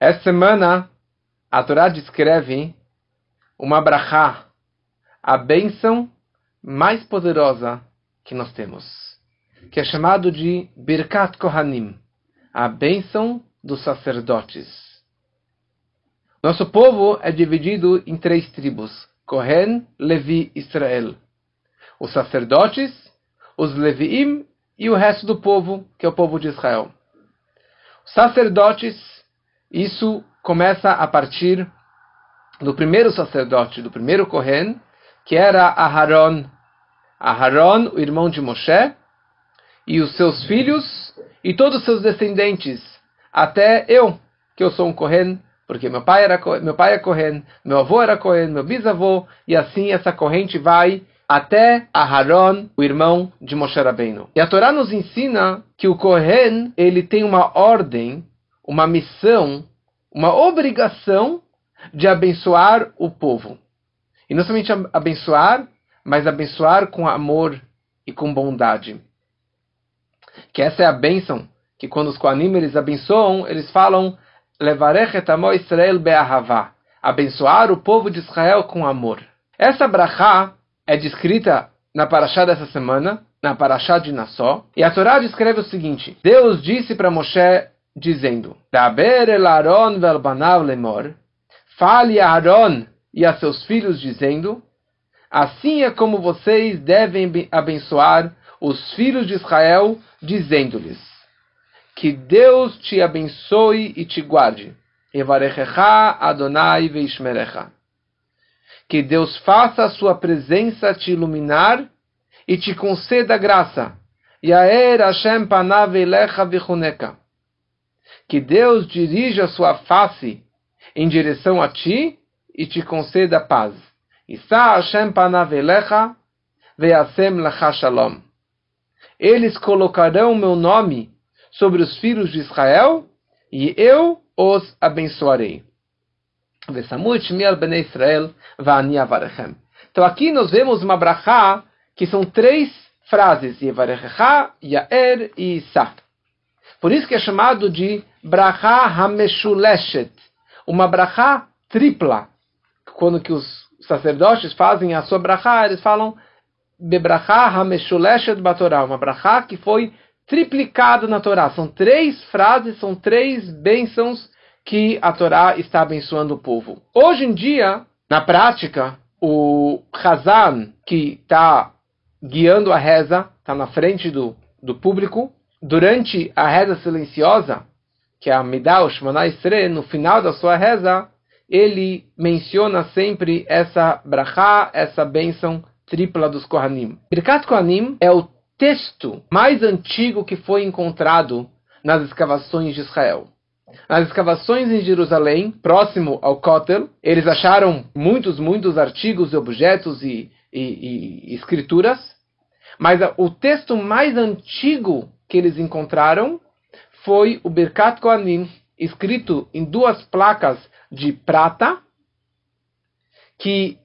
Essa semana, a Torá descreve uma brachá, a bênção mais poderosa que nós temos, que é chamado de Birkat Kohanim, a bênção dos sacerdotes. Nosso povo é dividido em três tribos: Kohen, Levi, Israel. Os sacerdotes, os Leviim e o resto do povo, que é o povo de Israel. Os sacerdotes, isso começa a partir do primeiro sacerdote, do primeiro Kohen, que era Aharon. Aharon, o irmão de Moshe, e os seus filhos e todos os seus descendentes, até eu, que eu sou um Kohen, porque meu pai era meu pai é Kohen, meu avô era Kohen, meu bisavô, e assim essa corrente vai até Aharon, o irmão de Moshe Rabbeinu. E a Torá nos ensina que o Kohen, ele tem uma ordem, uma missão, uma obrigação de abençoar o povo. E não somente abençoar, mas abençoar com amor e com bondade. Que essa é a bênção, que quando os Kohanim eles abençoam, eles falam Levarech etamo Israel be'ahavá. Abençoar o povo de Israel com amor. Essa brachá é descrita na Parashá dessa semana, na Parashá de Nassó, e a Torá descreve o seguinte: Deus disse para Moshe, dizendo: fale a Aaron e a seus filhos, dizendo: Assim é como vocês devem abençoar os filhos de Israel, dizendo-lhes: Que Deus te abençoe e te guarde. Adonai. Que Deus faça a sua presença te iluminar e te conceda graça. Yaer Hashem panav elecha vichuneka. Que Deus dirija sua face em direção a ti e te conceda paz. Veasem. Eles colocarão meu nome sobre os filhos de Israel e eu os abençoarei. Então aqui nós vemos uma brachá que são três frases, Yevarechecha, Yaer e Isa. Por isso que é chamado de brachá hameshuleshet, uma brachá tripla. Quando que os sacerdotes fazem a sua brachá, eles falam bebrachá hameshuleshet batorá, uma brachá que foi triplicada na Torá. São três frases, são três bênçãos que a Torá está abençoando o povo. Hoje em dia, na prática, o Hazan, que está guiando a reza, está na frente do, do público, durante a reza silenciosa, que é a Midah Shmona no final da sua reza, ele menciona sempre essa brachá, essa bênção tripla dos Kohanim. Birkat Kohanim é o texto mais antigo que foi encontrado nas escavações de Israel. Nas escavações em Jerusalém, próximo ao Kotel, eles acharam muitos, muitos artigos, objetos e, e, e escrituras, mas o texto mais antigo que eles encontraram foi o Birkat Kohanim, escrito em duas placas de prata, que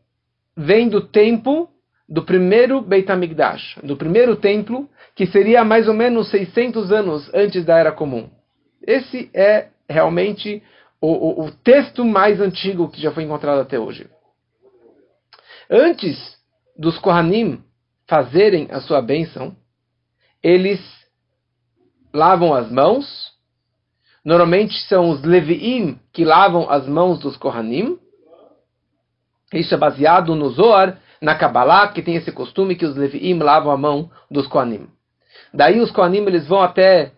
vem do tempo do primeiro Beit HaMikdash, do primeiro templo, que seria mais ou menos 600 anos antes da Era Comum. Esse é realmente o, o, o texto mais antigo que já foi encontrado até hoje. Antes dos Kohanim fazerem a sua bênção, eles lavam as mãos. Normalmente são os Leviim que lavam as mãos dos Kohanim. Isso é baseado no Zohar, na Kabbalah, que tem esse costume que os Leviim lavam a mão dos Kohanim. Daí os Kohanim eles vão até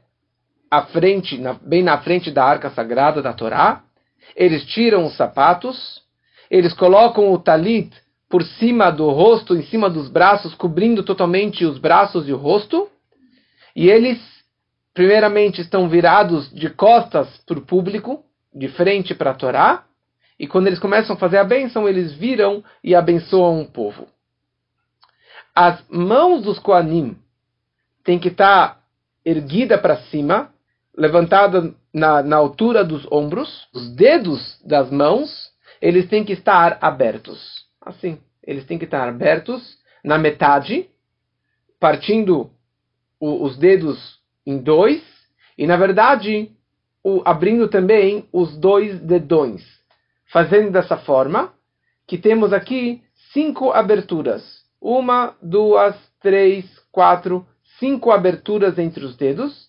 à frente, na, bem na frente da arca sagrada da Torá, eles tiram os sapatos, eles colocam o talit por cima do rosto, em cima dos braços, cobrindo totalmente os braços e o rosto, e eles, primeiramente, estão virados de costas para o público, de frente para a Torá, e quando eles começam a fazer a bênção, eles viram e abençoam o povo. As mãos dos Koanim têm que estar tá erguida para cima, levantada na, na altura dos ombros, os dedos das mãos, eles têm que estar abertos. Assim, eles têm que estar abertos na metade, partindo o, os dedos em dois, e na verdade, o, abrindo também os dois dedões, fazendo dessa forma que temos aqui cinco aberturas. Uma, duas, três, quatro, cinco aberturas entre os dedos,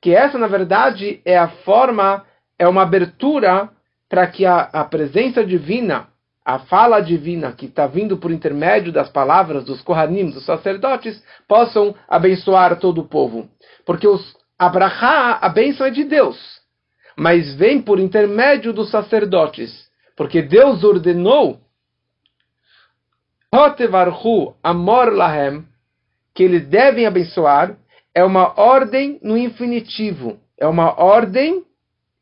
que essa, na verdade, é a forma, é uma abertura para que a, a presença divina, a fala divina que está vindo por intermédio das palavras dos Kohanim, dos sacerdotes, possam abençoar todo o povo. Porque os Abraha, a bênção é de Deus, mas vem por intermédio dos sacerdotes, porque Deus ordenou amor lahem, que eles devem abençoar, é uma ordem no infinitivo, é uma ordem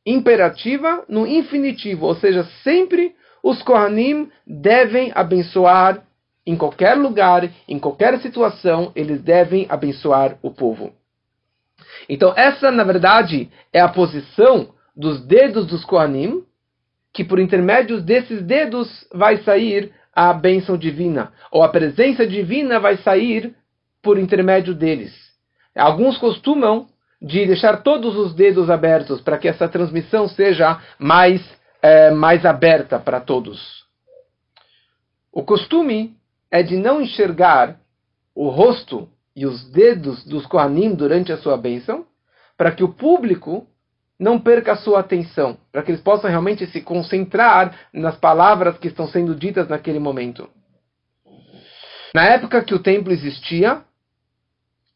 imperativa no infinitivo, ou seja, sempre os Kohanim devem abençoar em qualquer lugar, em qualquer situação, eles devem abençoar o povo. Então, essa, na verdade, é a posição dos dedos dos Kohanim, que por intermédio desses dedos vai sair a bênção divina, ou a presença divina vai sair por intermédio deles. Alguns costumam de deixar todos os dedos abertos para que essa transmissão seja mais, é, mais aberta para todos. O costume é de não enxergar o rosto e os dedos dos Kohanim durante a sua bênção, para que o público não perca a sua atenção, para que eles possam realmente se concentrar nas palavras que estão sendo ditas naquele momento. Na época que o templo existia,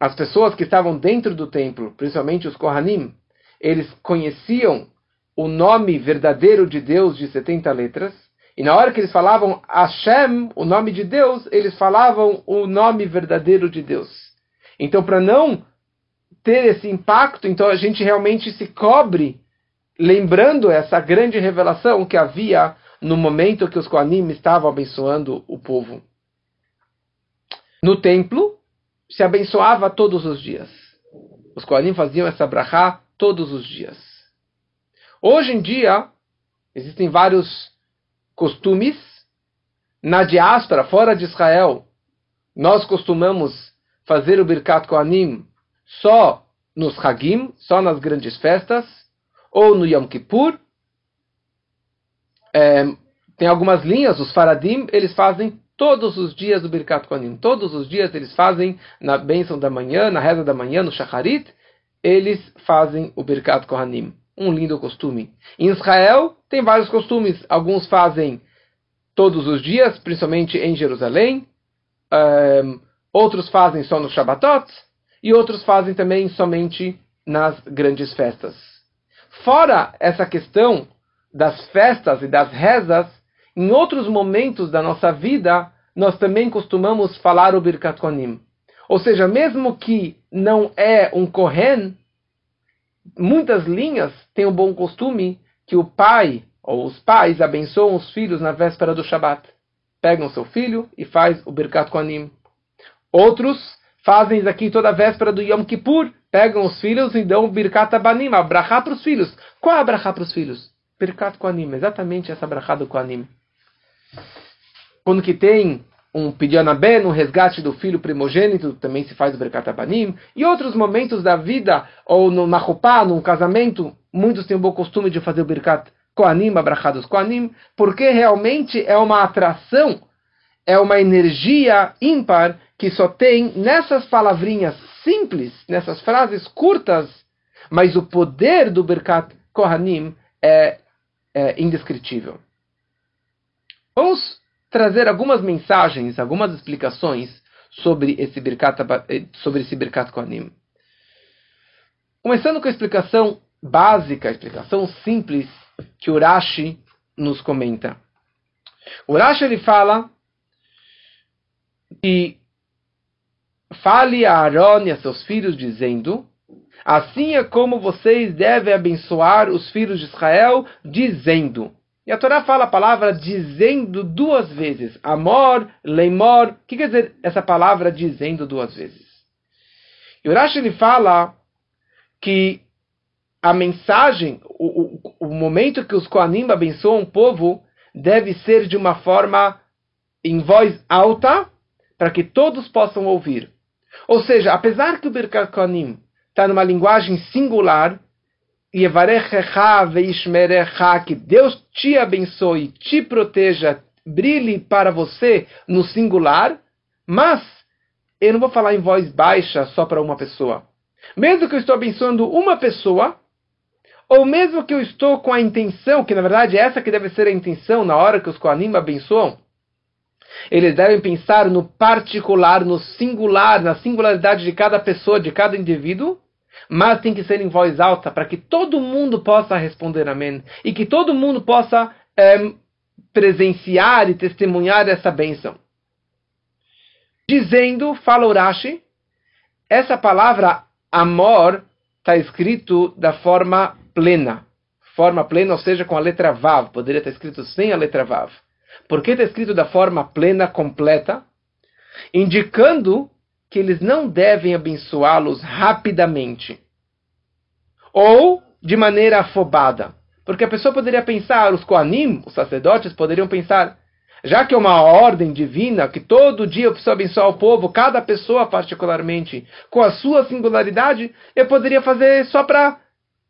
as pessoas que estavam dentro do templo, principalmente os Kohanim, eles conheciam o nome verdadeiro de Deus de 70 letras, e na hora que eles falavam Hashem, o nome de Deus, eles falavam o nome verdadeiro de Deus. Então, para não ter esse impacto, então a gente realmente se cobre lembrando essa grande revelação que havia no momento que os Koanim estavam abençoando o povo. No templo, se abençoava todos os dias. Os Koanim faziam essa brachá todos os dias. Hoje em dia, existem vários costumes. Na diáspora, fora de Israel, nós costumamos fazer o Birkat Koanim só nos Hagim, só nas grandes festas, ou no Yom Kippur. É, tem algumas linhas, os Faradim, eles fazem todos os dias o Birkat Kohanim. Todos os dias eles fazem na bênção da manhã, na reza da manhã, no Shacharit, eles fazem o Birkat Kohanim. Um lindo costume. Em Israel tem vários costumes. Alguns fazem todos os dias, principalmente em Jerusalém. Um, outros fazem só no Shabbatot e outros fazem também somente nas grandes festas. Fora essa questão das festas e das rezas, em outros momentos da nossa vida, nós também costumamos falar o Birkat Kohanim. Ou seja, mesmo que não é um Kohen, muitas linhas têm o bom costume que o pai ou os pais abençoam os filhos na véspera do Shabat. Pegam seu filho e faz o Birkat Kohanim. Outros fazem isso aqui toda a véspera do Yom Kippur, pegam os filhos e dão Birkat Abanim, a para os filhos. Qual é a para os filhos? Birkat Koanim, exatamente essa brachá do Koanim. Quando que tem um pedianabé, um resgate do filho primogênito, também se faz o Birkat Abanim. E outros momentos da vida, ou no Mahupá, num casamento, muitos têm o bom costume de fazer o Birkat Koanim, a brachá dos Koanim, porque realmente é uma atração, é uma energia ímpar que só tem nessas palavrinhas simples, nessas frases curtas, mas o poder do Birkat Kohanim é, é indescritível. Vamos trazer algumas mensagens, algumas explicações sobre esse Birkat, eh, sobre esse Birkat Kohanim. Começando com a explicação básica, a explicação simples que o Rashi nos comenta. O Rashi ele fala que Fale a Aaron e a seus filhos, dizendo: Assim é como vocês devem abençoar os filhos de Israel, dizendo. E a Torá fala a palavra dizendo duas vezes. Amor, leimor. O que quer dizer essa palavra dizendo duas vezes? E o Rashi ele fala que a mensagem, o, o, o momento que os Koanim abençoam o povo, deve ser de uma forma em voz alta, para que todos possam ouvir. Ou seja, apesar que o Birkat Kohanim está numa linguagem singular, que Deus te abençoe, te proteja, brilhe para você no singular, mas eu não vou falar em voz baixa só para uma pessoa. Mesmo que eu estou abençoando uma pessoa, ou mesmo que eu estou com a intenção, que na verdade é essa que deve ser a intenção na hora que os Koanim abençoam, eles devem pensar no particular, no singular, na singularidade de cada pessoa, de cada indivíduo, mas tem que ser em voz alta para que todo mundo possa responder amém e que todo mundo possa é, presenciar e testemunhar essa bênção. Dizendo, fala Urashi, essa palavra amor está escrito da forma plena. Forma plena, ou seja, com a letra Vav. Poderia estar escrito sem a letra Vav. Por que está escrito da forma plena, completa? Indicando que eles não devem abençoá-los rapidamente ou de maneira afobada. Porque a pessoa poderia pensar, os Koanim, os sacerdotes, poderiam pensar, já que é uma ordem divina, que todo dia eu preciso abençoar o povo, cada pessoa particularmente, com a sua singularidade, eu poderia fazer só para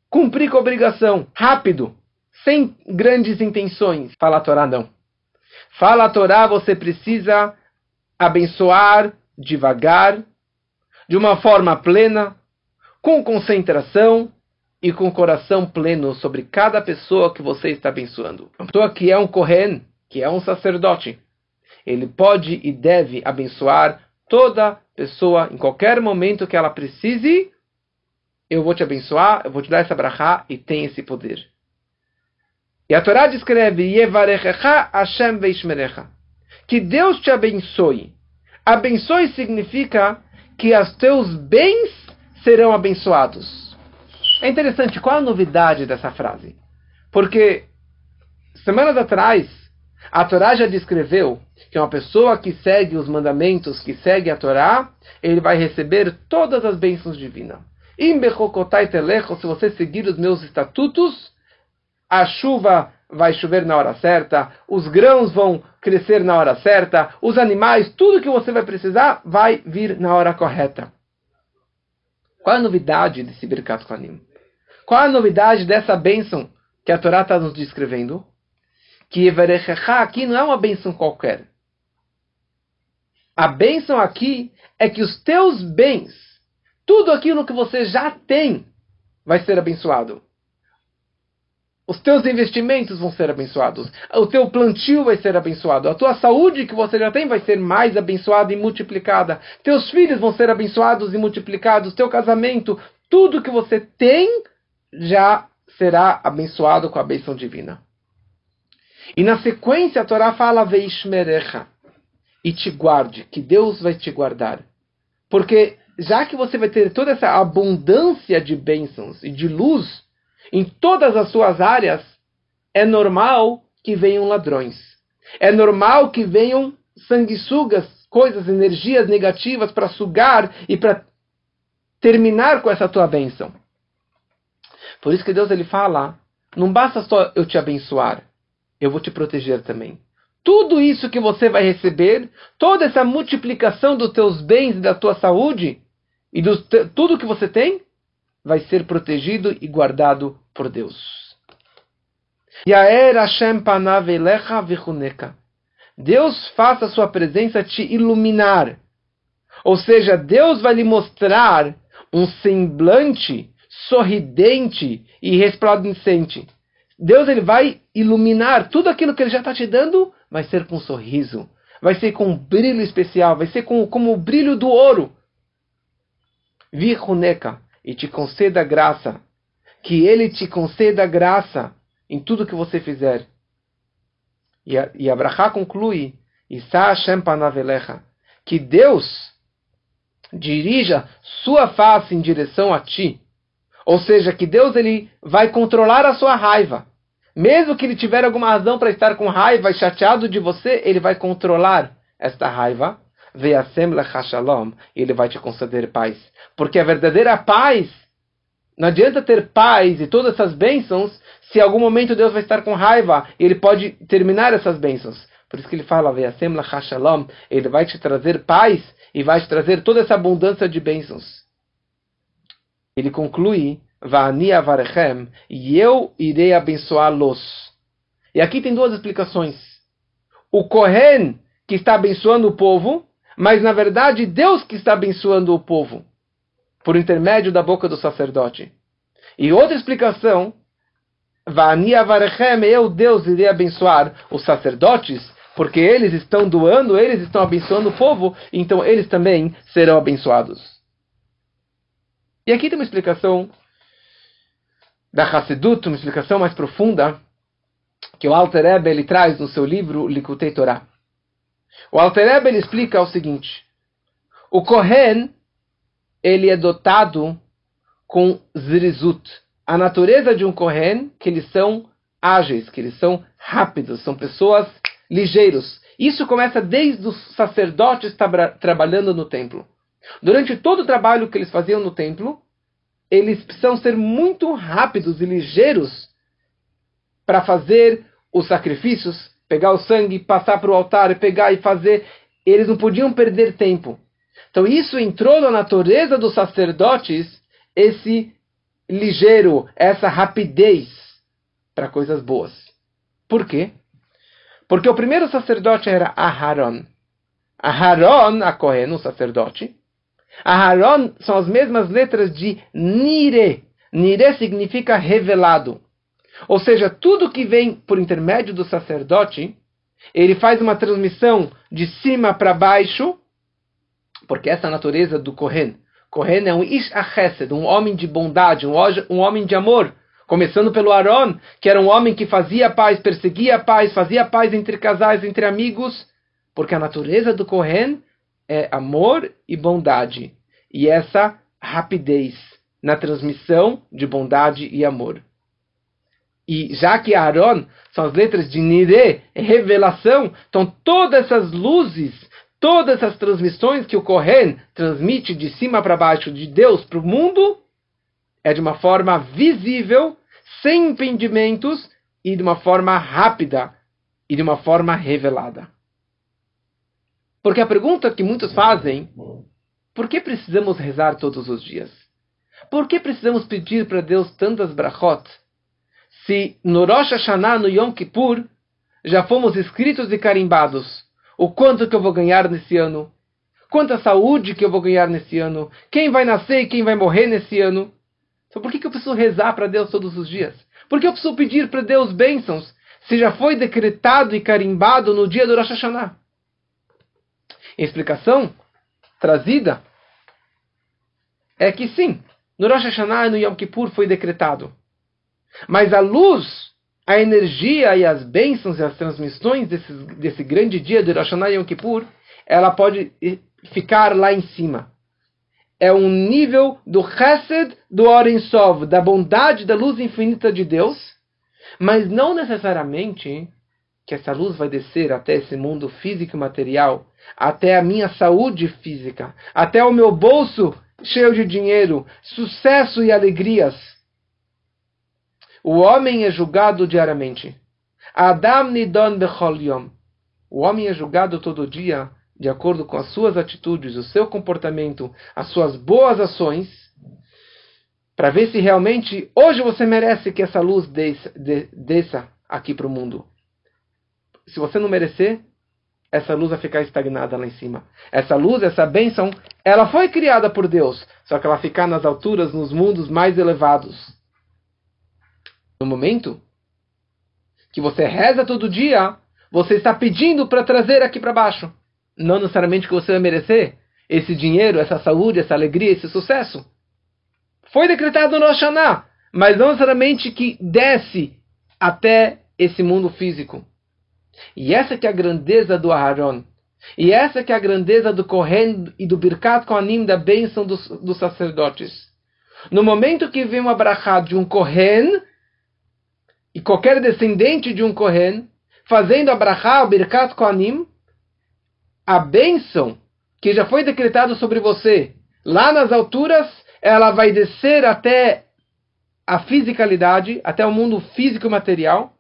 cumprir com a obrigação, rápido, sem grandes intenções. Fala a Torá, não. Fala a Torá, você precisa abençoar devagar, de uma forma plena, com concentração e com coração pleno sobre cada pessoa que você está abençoando. Uma pessoa que é um Kohen, que é um sacerdote, ele pode e deve abençoar toda pessoa em qualquer momento que ela precise. Eu vou te abençoar, eu vou te dar essa brachá e tem esse poder. E a Torá descreve Hashem. Que Deus te abençoe Abençoe significa que os teus bens serão abençoados. É interessante, qual a novidade dessa frase? Porque semanas atrás, a Torá já descreveu que uma pessoa que segue os mandamentos, que segue a Torá, ele vai receber todas as bênçãos divinas. Se você seguir os meus estatutos, a chuva vai chover na hora certa, os grãos vão crescer na hora certa, os animais, tudo que você vai precisar vai vir na hora correta. Qual a novidade desse Birkat Kohanim? Qual a novidade dessa bênção que a Torá está nos descrevendo? Que Everechecha aqui não é uma bênção qualquer. A bênção aqui é que os teus bens, tudo aquilo que você já tem, vai ser abençoado. Os teus investimentos vão ser abençoados. O teu plantio vai ser abençoado. A tua saúde que você já tem vai ser mais abençoada e multiplicada. Teus filhos vão ser abençoados e multiplicados. Teu casamento, tudo que você tem já será abençoado com a bênção divina. E na sequência a Torá fala Veishmerecha e te guarde, que Deus vai te guardar. Porque já que você vai ter toda essa abundância de bênçãos e de luz, em todas as suas áreas, é normal que venham ladrões. É normal que venham sanguessugas, coisas, energias negativas para sugar e para terminar com essa tua bênção. Por isso que Deus ele fala: não basta só eu te abençoar, eu vou te proteger também. Tudo isso que você vai receber, toda essa multiplicação dos teus bens e da tua saúde e do tudo que você tem, vai ser protegido e guardado por Deus. Hashem vichuneka. Deus faça a sua presença te iluminar. Ou seja, Deus vai lhe mostrar um semblante sorridente e resplandecente. Deus ele vai iluminar tudo aquilo que ele já está te dando, vai ser com um sorriso, vai ser com um brilho especial, vai ser com, como o brilho do ouro. Vichuneka, e te conceda graça que ele te conceda graça em tudo que você fizer. E, a, e Abraha conclui, que Deus dirija sua face em direção a ti. Ou seja, que Deus ele vai controlar a sua raiva. Mesmo que ele tiver alguma razão para estar com raiva e chateado de você, ele vai controlar esta raiva. E ele vai te conceder paz. Porque a verdadeira paz não adianta ter paz e todas essas bênçãos se em algum momento Deus vai estar com raiva e ele pode terminar essas bênçãos. Por isso que ele fala, ele vai te trazer paz e vai te trazer toda essa abundância de bênçãos. Ele conclui va'ani avarechem, e eu irei abençoá-los. E aqui tem duas explicações. O Kohen que está abençoando o povo, mas na verdade Deus que está abençoando o povo, por intermédio da boca do sacerdote. E outra explicação, Va'ani avarechem, eu, Deus, irei abençoar os sacerdotes, porque eles estão doando, eles estão abençoando o povo, então eles também serão abençoados. E aqui tem uma explicação da Hassedut, uma explicação mais profunda, que o Alter Rebbe ele traz no seu livro Likutei Torah. O Alter Rebbe ele explica o seguinte: o Kohen ele é dotado com zrizut. A natureza de um Kohen que eles são ágeis, que eles são rápidos, são pessoas ligeiros. Isso começa desde os sacerdotes tra trabalhando no templo. Durante todo o trabalho que eles faziam no templo, eles precisam ser muito rápidos e ligeiros para fazer os sacrifícios, pegar o sangue, passar para o altar, pegar e fazer. Eles não podiam perder tempo. Então isso entrou na natureza dos sacerdotes, esse ligeiro, essa rapidez para coisas boas. Por quê? Porque o primeiro sacerdote era Aharon. Aharon, a Kohen, o sacerdote. Aharon são as mesmas letras de Nire. Nire significa revelado. Ou seja, tudo que vem por intermédio do sacerdote, ele faz uma transmissão de cima para baixo, porque essa é a natureza do Kohen. Kohen é um Ish Achesed, um homem de bondade, um homem de amor. Começando pelo Aaron, que era um homem que fazia paz, perseguia paz, fazia paz entre casais, entre amigos, porque a natureza do Kohen é amor e bondade. E essa rapidez na transmissão de bondade e amor. E já que Aaron são as letras de Nire, é revelação, então todas essas luzes, todas essas transmissões que o Kohen transmite de cima para baixo, de Deus para o mundo, é de uma forma visível sem impedimentos e de uma forma rápida e de uma forma revelada. Porque a pergunta que muitos fazem, por que precisamos rezar todos os dias? Por que precisamos pedir para Deus tantas brachot? Se no Rosh Hashanah, no Yom Kippur, já fomos escritos e carimbados, o quanto que eu vou ganhar nesse ano? Quanta saúde que eu vou ganhar nesse ano? Quem vai nascer e quem vai morrer nesse ano? Então por que, que eu preciso rezar para Deus todos os dias? Por que eu preciso pedir para Deus bênçãos se já foi decretado e carimbado no dia do Rosh Hashanah? A explicação trazida é que sim, no Rosh Hashanah e no Yom Kippur foi decretado. Mas a luz, a energia e as bênçãos e as transmissões desse, desse grande dia do Rosh Hashanah Yom Kippur, ela pode ficar lá em cima é um nível do chesed do Oren Sov, da bondade, da luz infinita de Deus, mas não necessariamente que essa luz vai descer até esse mundo físico e material, até a minha saúde física, até o meu bolso cheio de dinheiro, sucesso e alegrias. O homem é julgado diariamente. Adam nidon bechol yom. O homem é julgado todo dia de acordo com as suas atitudes, o seu comportamento, as suas boas ações, para ver se realmente hoje você merece que essa luz desça, desça aqui para o mundo. Se você não merecer, essa luz vai ficar estagnada lá em cima. Essa luz, essa bênção, ela foi criada por Deus, só que ela ficar nas alturas, nos mundos mais elevados. No momento que você reza todo dia, você está pedindo para trazer aqui para baixo não necessariamente que você vai merecer esse dinheiro, essa saúde, essa alegria, esse sucesso. Foi decretado no Hashanah, mas não necessariamente que desce até esse mundo físico. E essa que é a grandeza do Aharon. E essa que é a grandeza do Kohen e do Birkat Kohanim, da bênção dos, dos sacerdotes. No momento que vem uma brachá de um Kohen, e qualquer descendente de um Kohen, fazendo a brachá, o Birkat Kohanim, a bênção que já foi decretado sobre você lá nas alturas, ela vai descer até a fisicalidade, até o mundo físico e material,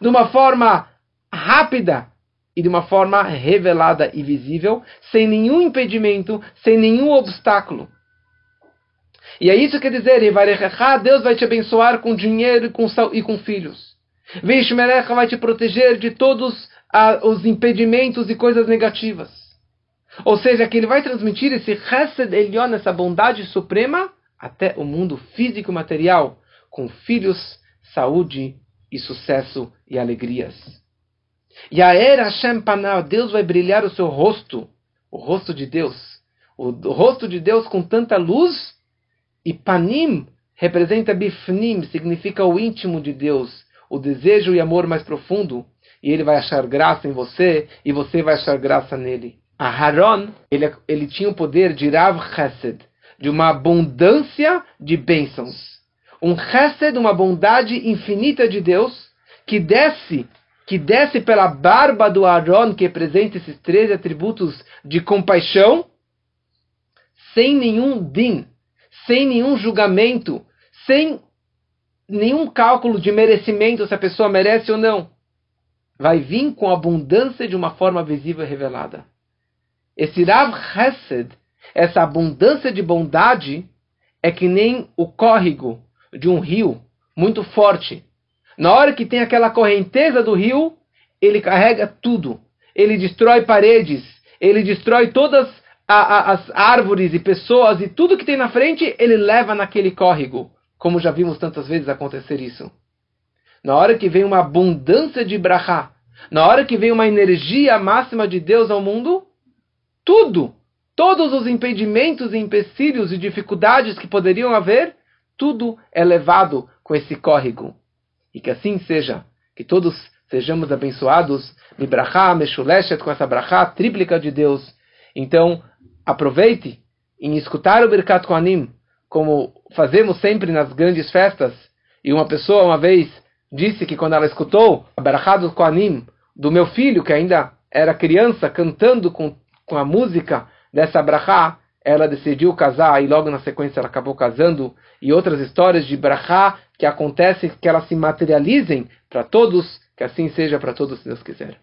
de uma forma rápida e de uma forma revelada e visível, sem nenhum impedimento, sem nenhum obstáculo. E é isso que quer dizer, Deus vai te abençoar com dinheiro e com, e com filhos. Vishmerecha vai te proteger de todos os impedimentos e coisas negativas. Ou seja, que ele vai transmitir esse Chesed Elion, essa bondade suprema, até o mundo físico e material, com filhos, saúde e sucesso e alegrias. E a era Hashem Panah, Deus vai brilhar o seu rosto, o rosto de Deus, o rosto de Deus com tanta luz, e Panim representa Bifnim, significa o íntimo de Deus, o desejo e amor mais profundo, e ele vai achar graça em você, e você vai achar graça nele. A Haron, ele, ele tinha o poder de Rav Chesed, de uma abundância de bênçãos. Um Chesed, uma bondade infinita de Deus, que desce, que desce pela barba do Aaron, que representa esses três atributos de compaixão, sem nenhum din, sem nenhum julgamento, sem nenhum cálculo de merecimento se a pessoa merece ou não. Vai vir com abundância de uma forma visível e revelada. Esse Rav Chesed, essa abundância de bondade, é que nem o córrego de um rio muito forte. Na hora que tem aquela correnteza do rio, ele carrega tudo. Ele destrói paredes, ele destrói todas a, a, as árvores e pessoas e tudo que tem na frente, ele leva naquele córrego, como já vimos tantas vezes acontecer isso. Na hora que vem uma abundância de brachá, na hora que vem uma energia máxima de Deus ao mundo, tudo, todos os impedimentos e empecilhos e dificuldades que poderiam haver, tudo é levado com esse córrego. E que assim seja, que todos sejamos abençoados, mibrachá, meshuleshet, com essa brachá tríplica de Deus. Então, aproveite em escutar o Birkat Kohanim, como fazemos sempre nas grandes festas. E uma pessoa uma vez disse que quando ela escutou a brachá do Kohanim, do meu filho, que ainda era criança, cantando com com a música dessa brachá, ela decidiu casar e logo na sequência ela acabou casando e outras histórias de brachá que acontecem que elas se materializem para todos, que assim seja para todos se Deus quiser.